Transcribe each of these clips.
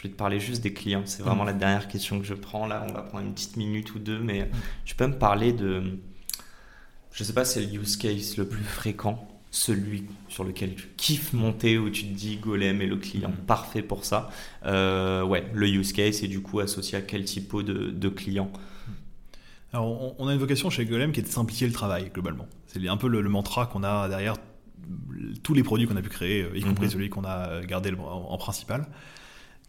Je vais te parler juste des clients. C'est vraiment la dernière question que je prends. Là, on va prendre une petite minute ou deux, mais tu peux me parler de. Je sais pas, c'est le use case le plus fréquent, celui sur lequel tu kiffes monter, où tu te dis Golem est le client parfait pour ça. Euh, ouais, le use case et du coup associé à quel type de, de client? Alors, on, a une vocation chez Golem qui est de simplifier le travail, globalement. C'est un peu le, mantra qu'on a derrière tous les produits qu'on a pu créer, y compris mhm. celui qu'on a gardé en, principal,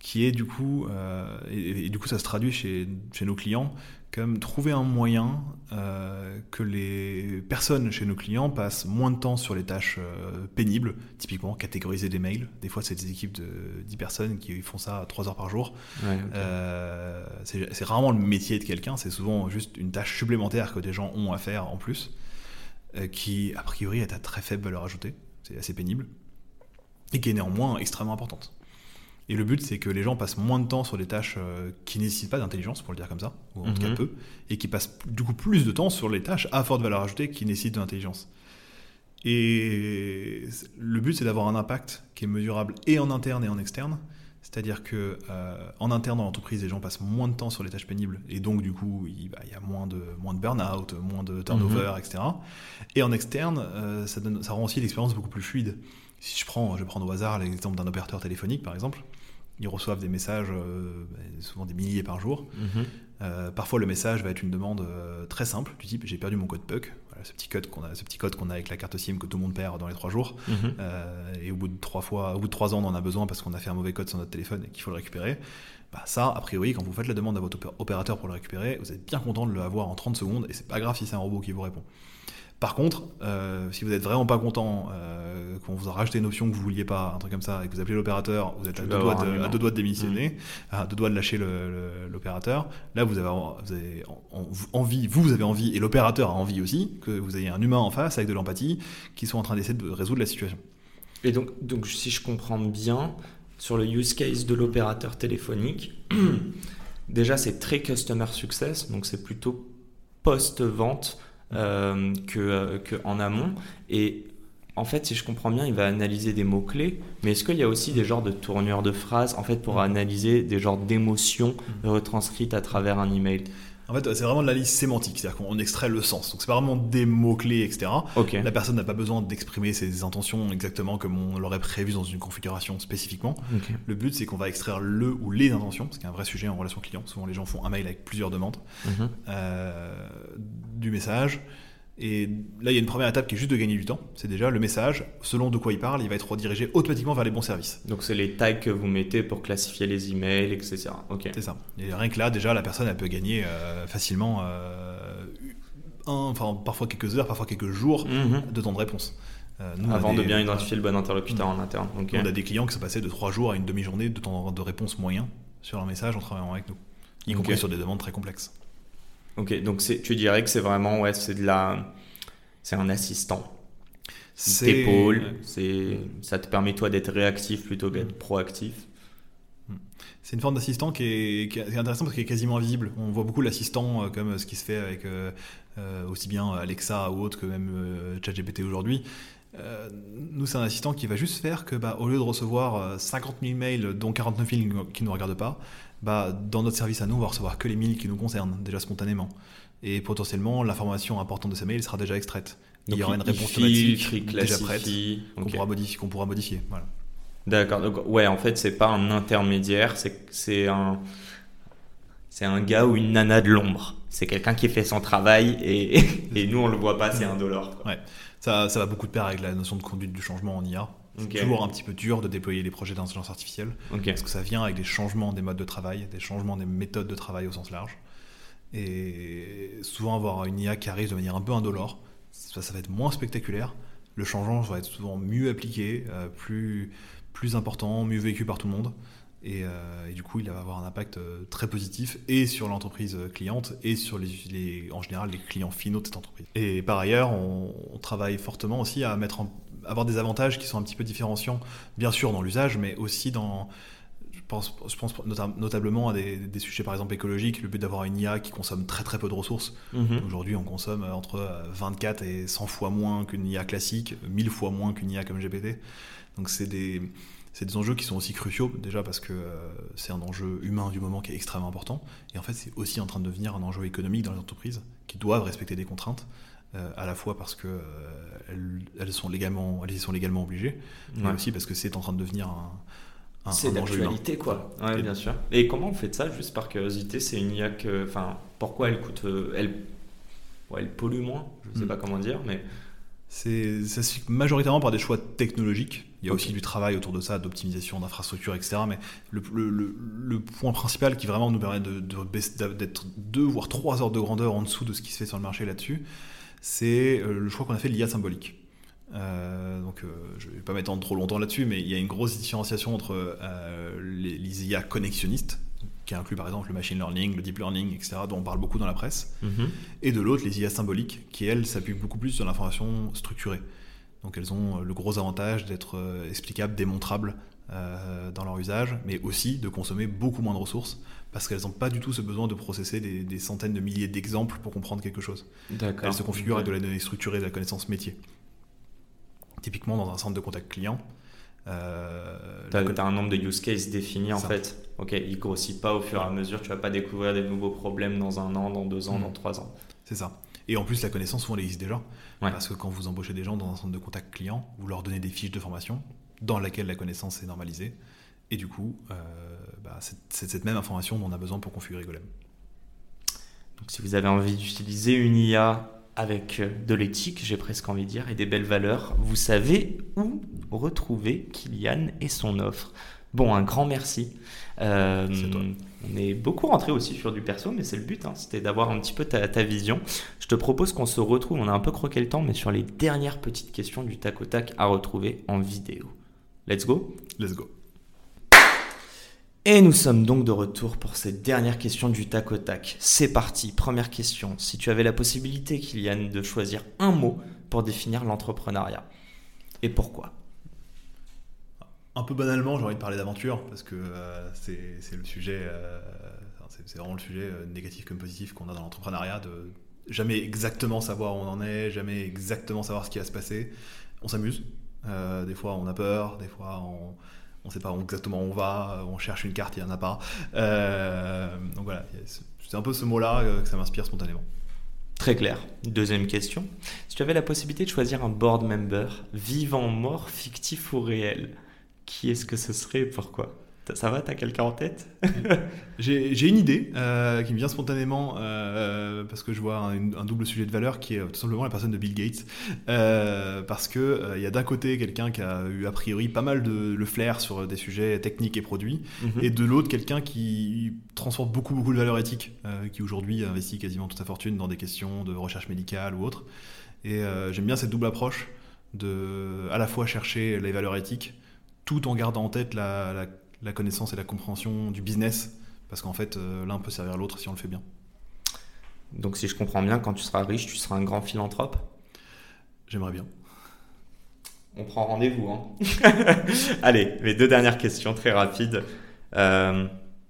qui est du coup, euh, et, du coup ça se traduit chez, chez nos clients, comme trouver un moyen euh, que les personnes chez nos clients passent moins de temps sur les tâches euh, pénibles, typiquement catégoriser des mails. Des fois, c'est des équipes de 10 personnes qui font ça 3 heures par jour. C'est rarement le métier de quelqu'un, c'est souvent juste une tâche supplémentaire que des gens ont à faire en plus, qui a priori est à très faible valeur ajoutée, c'est assez pénible, et qui est néanmoins extrêmement importante. Et le but, c'est que les gens passent moins de temps sur des tâches euh, qui nécessitent pas d'intelligence, pour le dire comme ça, ou en tout cas mhm. peu, et qui passent du coup plus de temps sur les tâches à forte valeur ajoutée qui nécessitent de l'intelligence. Et le but, c'est d'avoir un impact qui est mesurable et en interne et en externe. C'est-à-dire que euh, en interne dans l'entreprise, les gens passent moins de temps sur les tâches pénibles et donc du coup, il, bah, y a moins de moins de burn-out, moins de turnover, mhm. etc. Et en externe, euh, ça, donne, ça rend aussi l'expérience beaucoup plus fluide. Si je prends, je prends au hasard l'exemple d'un opérateur téléphonique, par exemple, ils reçoivent des messages, euh, souvent des milliers par jour. Mhm. Euh, parfois, le message va être une demande euh, très simple, du type j'ai perdu mon code PUC, ce petit code qu'on a, ce petit code qu'on a avec la carte SIM que tout le monde perd dans les trois jours. Mhm. et au bout de trois fois, au bout de trois ans, on en a besoin parce qu'on a fait un mauvais code sur notre téléphone et qu'il faut le récupérer. Bah ça, a priori, quand vous faites la demande à votre opérateur pour le récupérer, vous êtes bien content de le avoir en 30 secondes et c'est pas grave si c'est un robot qui vous répond. Par contre, euh, si vous êtes vraiment pas content, euh, qu'on vous a rajouté une option que vous vouliez pas, un truc comme ça, et que vous appelez l'opérateur, vous êtes à deux, doigts de, deux, doigts de, démissionner, mmh. à deux doigts de lâcher l'opérateur. Là, vous avez, vous avez envie, vous, vous avez envie, et l'opérateur a envie aussi, que vous ayez un humain en face avec de l'empathie, qui soit en train d'essayer de résoudre la situation. Et donc, donc, si je comprends bien, sur le use case de l'opérateur téléphonique, déjà c'est très customer success, donc c'est plutôt post-vente euh, que, euh, que, amont. Et en fait, si je comprends bien, il va analyser des mots-clés, mais est-ce qu'il y a aussi des genres de tournures de phrases, en fait, pour mm. analyser des genres d'émotions mm. retranscrites à travers un email? En fait, c'est vraiment de la liste sémantique, c'est-à-dire qu'on extrait le sens. Donc, c'est pas vraiment des mots-clés, etc. La personne n'a pas besoin d'exprimer ses intentions exactement comme on l'aurait prévu dans une configuration spécifiquement. Le but, c'est qu'on va extraire le ou les intentions, ce qui est un vrai sujet en relation client. Souvent, les gens font un mail avec plusieurs demandes mhm. euh, du message. Et là, il y a une première étape qui est juste de gagner du temps. C'est déjà le message, selon de quoi il parle, il va être redirigé automatiquement vers les bons services. Donc, c'est les tags que vous mettez pour classifier les emails, etc. Ok. C'est ça. Et rien que là, déjà, la personne, elle peut gagner euh, facilement euh, un, enfin, parfois quelques heures, parfois quelques jours mhm. de temps de réponse. Euh, Avant de bien identifier le bon interlocuteur en interne. On a des clients qui sont passés de trois jours à une demi-journée de temps de réponse moyen sur un message en travaillant avec nous, y compris sur des demandes très complexes. Ok, donc tu dirais que c'est vraiment, ouais, c'est de la, c'est un assistant. T'épaules, c'est, ça te permet toi d'être réactif plutôt que d'être proactif. C'est une forme d'assistant qui est, qui est intéressante parce qu'il est quasiment invisible. On voit beaucoup l'assistant euh, comme ce qui se fait avec euh, euh, aussi bien Alexa ou autre que même ChatGPT aujourd'hui. Nous, c'est un assistant qui va juste faire que, bah, au lieu de recevoir 50 000 mails, dont 49 000 qui ne nous regardent pas, bah, dans notre service à nous, on va recevoir que les mails qui nous concernent, déjà spontanément. Et potentiellement, l'information importante de ces mails sera déjà extraite. il y aura une réponse automatique déjà prête qu'on pourra modifier. Qu'on pourra modifier voilà. D'accord. Donc, ouais, en fait, c'est pas un intermédiaire, c'est un, c'est un gars ou une nana de l'ombre. C'est quelqu'un qui fait son travail et, et nous, on le voit pas, c'est un dollar. Ouais. Ça, ça va beaucoup de pair avec la notion de conduite du changement en IA. C'est toujours un petit peu dur de déployer les projets d'intelligence artificielle parce que ça vient avec des changements des modes de travail, des changements des méthodes de travail au sens large. Et souvent avoir une IA qui arrive de manière un peu indolore, ça, ça va être moins spectaculaire. Le changement va être souvent mieux appliqué, euh, plus, plus important, mieux vécu par tout le monde. Et, du coup, il va avoir un impact très positif et sur l'entreprise cliente et sur les, en général les clients finaux de cette entreprise. Et par ailleurs, on, travaille fortement aussi à mettre avoir des avantages qui sont un petit peu différenciants, bien sûr dans l'usage, mais aussi dans je pense notablement à des, sujets par exemple écologiques, le but d'avoir une IA qui consomme très très peu de ressources. Mhm. Aujourd'hui, on consomme entre 24 et 100 fois moins qu'une IA classique, 1000 fois moins qu'une IA comme GPT. Donc c'est des, des enjeux qui sont aussi cruciaux, déjà parce que euh, c'est un enjeu humain du moment qui est extrêmement important. Et en fait, c'est aussi en train de devenir un enjeu économique dans les entreprises qui doivent respecter des contraintes. Euh, à la fois parce qu'elles euh, elles sont légalement, elles y sont légalement obligées, mais aussi parce que c'est en train de devenir un, c'est d'actualité, quoi. Ouais, bien sûr. Et comment on fait ça, juste par curiosité? C'est une IA que. Enfin, pourquoi elle coûte. Euh, elle, elle pollue moins? Je ne sais hmm. pas comment dire, mais. C'est, ça se fait majoritairement par des choix technologiques. Il y a aussi du travail autour de ça, d'optimisation d'infrastructures, etc. Mais le, le, le, point principal qui vraiment nous permet de, d'être deux voire trois heures de grandeur en dessous de ce qui se fait sur le marché là-dessus, c'est euh, le choix qu'on a fait de l'IA symbolique. Euh, donc, euh, je ne vais pas m'étendre trop longtemps là-dessus, mais il y a une grosse différenciation entre euh, les, IA connexionnistes, qui incluent par exemple le machine learning, le deep learning, etc., dont on parle beaucoup dans la presse, mhm. et de l'autre, les IA symboliques, qui elles s'appuient beaucoup plus sur l'information structurée. Donc, elles ont le gros avantage d'être explicables, démontrables dans leur usage, mais aussi de consommer beaucoup moins de ressources, parce qu'elles n'ont pas du tout ce besoin de processer des, centaines de milliers d'exemples pour comprendre quelque chose. Elles se configurent avec de la donnée structurée, de la connaissance métier. Typiquement dans un centre de contact client. Euh, tu as, un nombre de use cases définis en fait. Ok, il grossit pas au fur et à mesure. Tu vas pas découvrir des nouveaux problèmes dans un an, dans deux ans, mm. dans trois ans. C'est ça. Et en plus, la connaissance, souvent, elle existe déjà. Parce que quand vous embauchez des gens dans un centre de contact client, vous leur donnez des fiches de formation dans laquelle la connaissance est normalisée. Et du coup, euh, bah, c'est cette même information dont on a besoin pour configurer Golem. Donc, si vous avez envie d'utiliser une IA avec euh, de l'éthique, j'ai presque envie de dire, et des belles valeurs, vous savez où retrouver Kylian et son offre. Bon, un grand merci. Euh, on est beaucoup rentré aussi sur du perso, mais c'est le but, hein, c'était d'avoir un petit peu ta, ta, vision. Je te propose qu'on se retrouve, on a un peu croqué le temps, mais sur les dernières petites questions du tac au tac à retrouver en vidéo. Let's go Let's go. Et nous sommes donc de retour pour cette dernière question du tac au tac. C'est parti, première question. Si tu avais la possibilité, Kylian, de choisir un mot pour définir l'entrepreneuriat, et pourquoi? Un peu banalement, j'ai envie de parler d'aventure, parce que euh, c'est le sujet, euh, c'est vraiment le sujet euh, négatif comme positif qu'on a dans l'entrepreneuriat, de jamais exactement savoir où on en est, jamais exactement savoir ce qui va se passer. On s'amuse, des fois on a peur, des fois on on ne sait pas exactement où on va, on cherche une carte, il n'y en a pas. Euh, donc voilà, c'est un peu ce mot-là euh, que ça m'inspire spontanément. Très clair. Deuxième question. Si tu avais la possibilité de choisir un board member, vivant, mort, fictif ou réel, qui est-ce que ce serait et pourquoi? Ça va, t'as quelqu'un en tête? J'ai une idée euh, qui me vient spontanément euh, parce que je vois un, double sujet de valeur qui est tout simplement la personne de Bill Gates. Euh, parce que il y a d'un côté quelqu'un qui a eu a priori pas mal de le flair sur des sujets techniques et produits, mhm. et de l'autre quelqu'un qui transporte beaucoup beaucoup de valeurs éthiques, qui aujourd'hui investit quasiment toute sa fortune dans des questions de recherche médicale ou autre. Et j'aime bien cette double approche de à la fois chercher les valeurs éthiques tout en gardant en tête la, la la connaissance et la compréhension du business, parce qu'en fait, euh, l'un peut servir l'autre si on le fait bien. Donc si je comprends bien, quand tu seras riche, tu seras un grand philanthrope? J'aimerais bien. On prend rendez-vous. Hein. allez, mes deux dernières questions très rapides. Euh,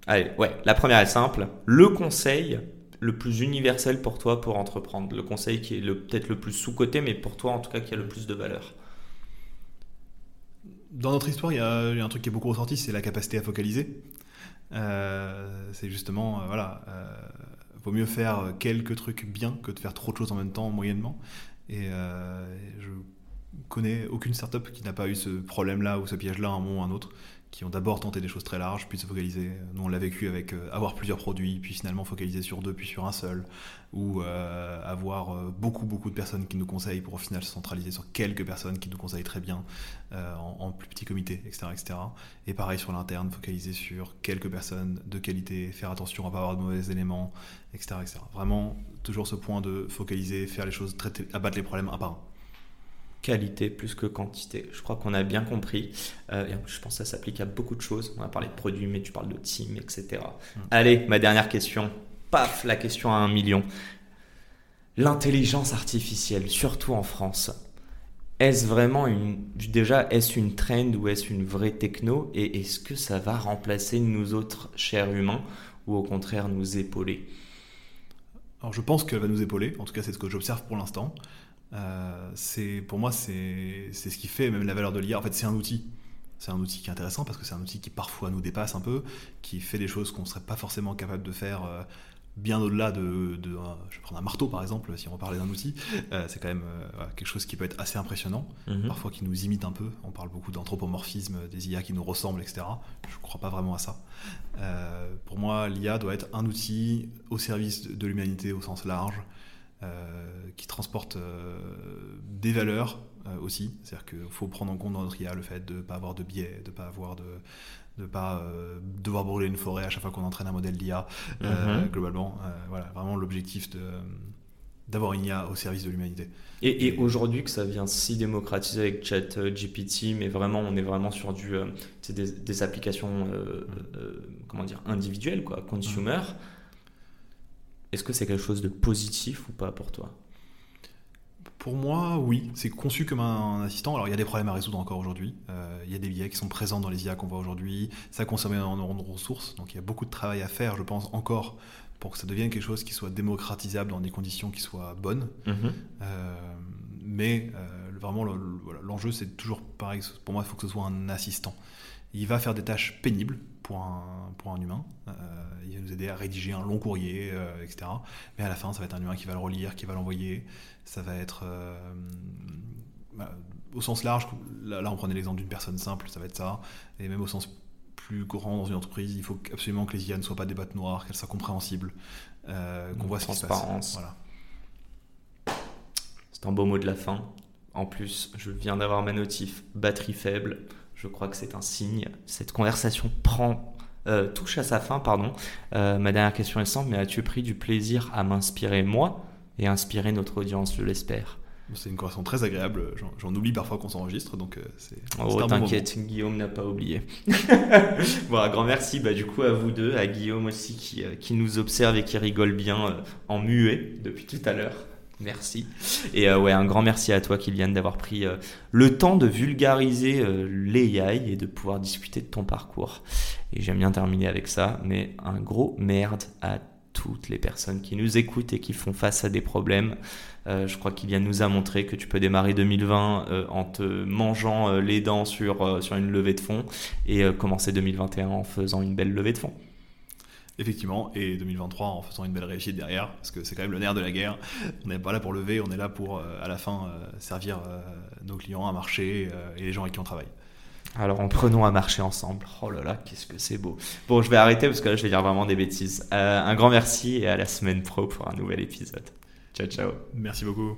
allez, ouais, la première est simple. Le conseil le plus universel pour toi pour entreprendre? Le conseil qui est peut-être le plus sous-coté, mais pour toi en tout cas qui a le plus de valeur? Dans notre histoire, il y, a, un truc qui est beaucoup ressorti, c'est la capacité à focaliser. Euh, c'est justement, euh, voilà, euh, vaut mieux faire quelques trucs bien que de faire trop de choses en même temps, moyennement. Et je connais aucune startup qui n'a pas eu ce problème-là ou ce piège-là à un moment ou à un autre qui ont d'abord tenté des choses très larges, puis se focaliser. Nous, on l'a vécu avec euh, avoir plusieurs produits, puis finalement focaliser sur deux, puis sur un seul, ou euh, avoir euh, beaucoup, beaucoup de personnes qui nous conseillent pour au final se centraliser sur quelques personnes qui nous conseillent très bien en, plus petits comités, etc., etc. Et pareil sur l'interne, focaliser sur quelques personnes de qualité, faire attention à pas avoir de mauvais éléments, etc., etc. Vraiment, toujours ce point de focaliser, faire les choses, traiter, abattre les problèmes un par un. Qualité plus que quantité. Je crois qu'on a bien compris. Euh, et je pense que ça s'applique à beaucoup de choses. On a parlé de produits, mais tu parles de team, etc. Mm. Allez, ma dernière question. Paf, la question à un million. L'intelligence artificielle, surtout en France, est-ce vraiment une déjà est-ce une trend ou est-ce une vraie techno? Et est-ce que ça va remplacer nous autres chers humains ou au contraire nous épauler? Alors je pense qu'elle va nous épauler, en tout cas c'est ce que j'observe pour l'instant. Euh, c'est pour moi c'est ce qui fait même la valeur de l'IA. En fait c'est un outil. C'est un outil qui est intéressant parce que c'est un outil qui parfois nous dépasse un peu, qui fait des choses qu'on ne serait pas forcément capable de faire euh, bien au-delà de, je vais prendre un marteau par exemple, si on parlait d'un outil, euh, c'est quand même euh, quelque chose qui peut être assez impressionnant, mhm. parfois qui nous imite un peu. On parle beaucoup d'anthropomorphisme, des IA qui nous ressemblent, etc. Je ne crois pas vraiment à ça. Euh, pour moi, l'IA doit être un outil au service de, l'humanité au sens large, qui transporte des valeurs aussi. C'est-à-dire qu'il faut prendre en compte dans notre IA le fait de ne pas avoir de biais, de ne pas avoir de de pas euh, devoir brûler une forêt à chaque fois qu'on entraîne un modèle d'IA, euh, mhm. globalement. Euh, voilà, vraiment l'objectif de d'avoir une IA au service de l'humanité. Et, aujourd'hui que ça vient si démocratiser avec ChatGPT, mais vraiment on est vraiment sur du, des, des, applications comment dire individuelles quoi, consumer. Mhm. Est-ce que c'est quelque chose de positif ou pas pour toi? Pour moi, oui, c'est conçu comme un assistant. Alors, il y a des problèmes à résoudre encore aujourd'hui. Euh, il y a des biais qui sont présents dans les IA qu'on voit aujourd'hui. Ça consomme énormément de ressources. Donc, il y a beaucoup de travail à faire, je pense, encore pour que ça devienne quelque chose qui soit démocratisable dans des conditions qui soient bonnes. Mhm. Euh, mais euh, vraiment, l'enjeu, c'est toujours pareil. Pour moi, il faut que ce soit un assistant. Il va faire des tâches pénibles pour un, pour un humain. il va nous aider à rédiger un long courrier, etc. Mais à la fin, ça va être un humain qui va le relire, qui va l'envoyer ça va être euh, bah, au sens large, là, on prenait l'exemple d'une personne simple, ça va être ça, et même au sens plus grand dans une entreprise, il faut absolument que les IA ne soient pas des boîtes noires, qu'elles soient compréhensibles, euh, qu'on voit ce qui se passe. Voilà. C'est un beau mot de la fin. En plus, je viens d'avoir ma notif batterie faible. Je crois que c'est un signe. Cette conversation prend euh, touche à sa fin, pardon. ma dernière question est simple, mais as-tu pris du plaisir à m'inspirer moi et inspirer notre audience, je l'espère? C'est une conversation très agréable. J'en oublie parfois qu'on s'enregistre, donc euh, c'est. Oh, t'inquiète, Guillaume n'a pas oublié. bon, un grand merci bah, du coup à vous deux, à Guillaume aussi qui, euh, qui nous observe et qui rigole bien euh, en muet depuis tout à l'heure. Merci. Et ouais, un grand merci à toi, Kylian, d'avoir pris le temps de vulgariser l'AI et de pouvoir discuter de ton parcours. Et j'aime bien terminer avec ça, mais un gros merde à toutes les personnes qui nous écoutent et qui font face à des problèmes. Euh, je crois qu'il nous a montré que tu peux démarrer 2020 euh, en te mangeant euh, les dents sur, sur une levée de fonds et commencer 2021 en faisant une belle levée de fonds. Effectivement, et 2023 en faisant une belle réussite derrière, parce que c'est quand même le nerf de la guerre. On n'est pas là pour lever, on est là pour, à la fin, servir nos clients, un marché et les gens avec qui on travaille. Alors en prenons à marcher ensemble. Oh là là, qu'est-ce que c'est beau. Bon, je vais arrêter parce que là je vais dire vraiment des bêtises. Euh, un grand merci et à la semaine pro pour un nouvel épisode. Ciao ciao. Merci beaucoup.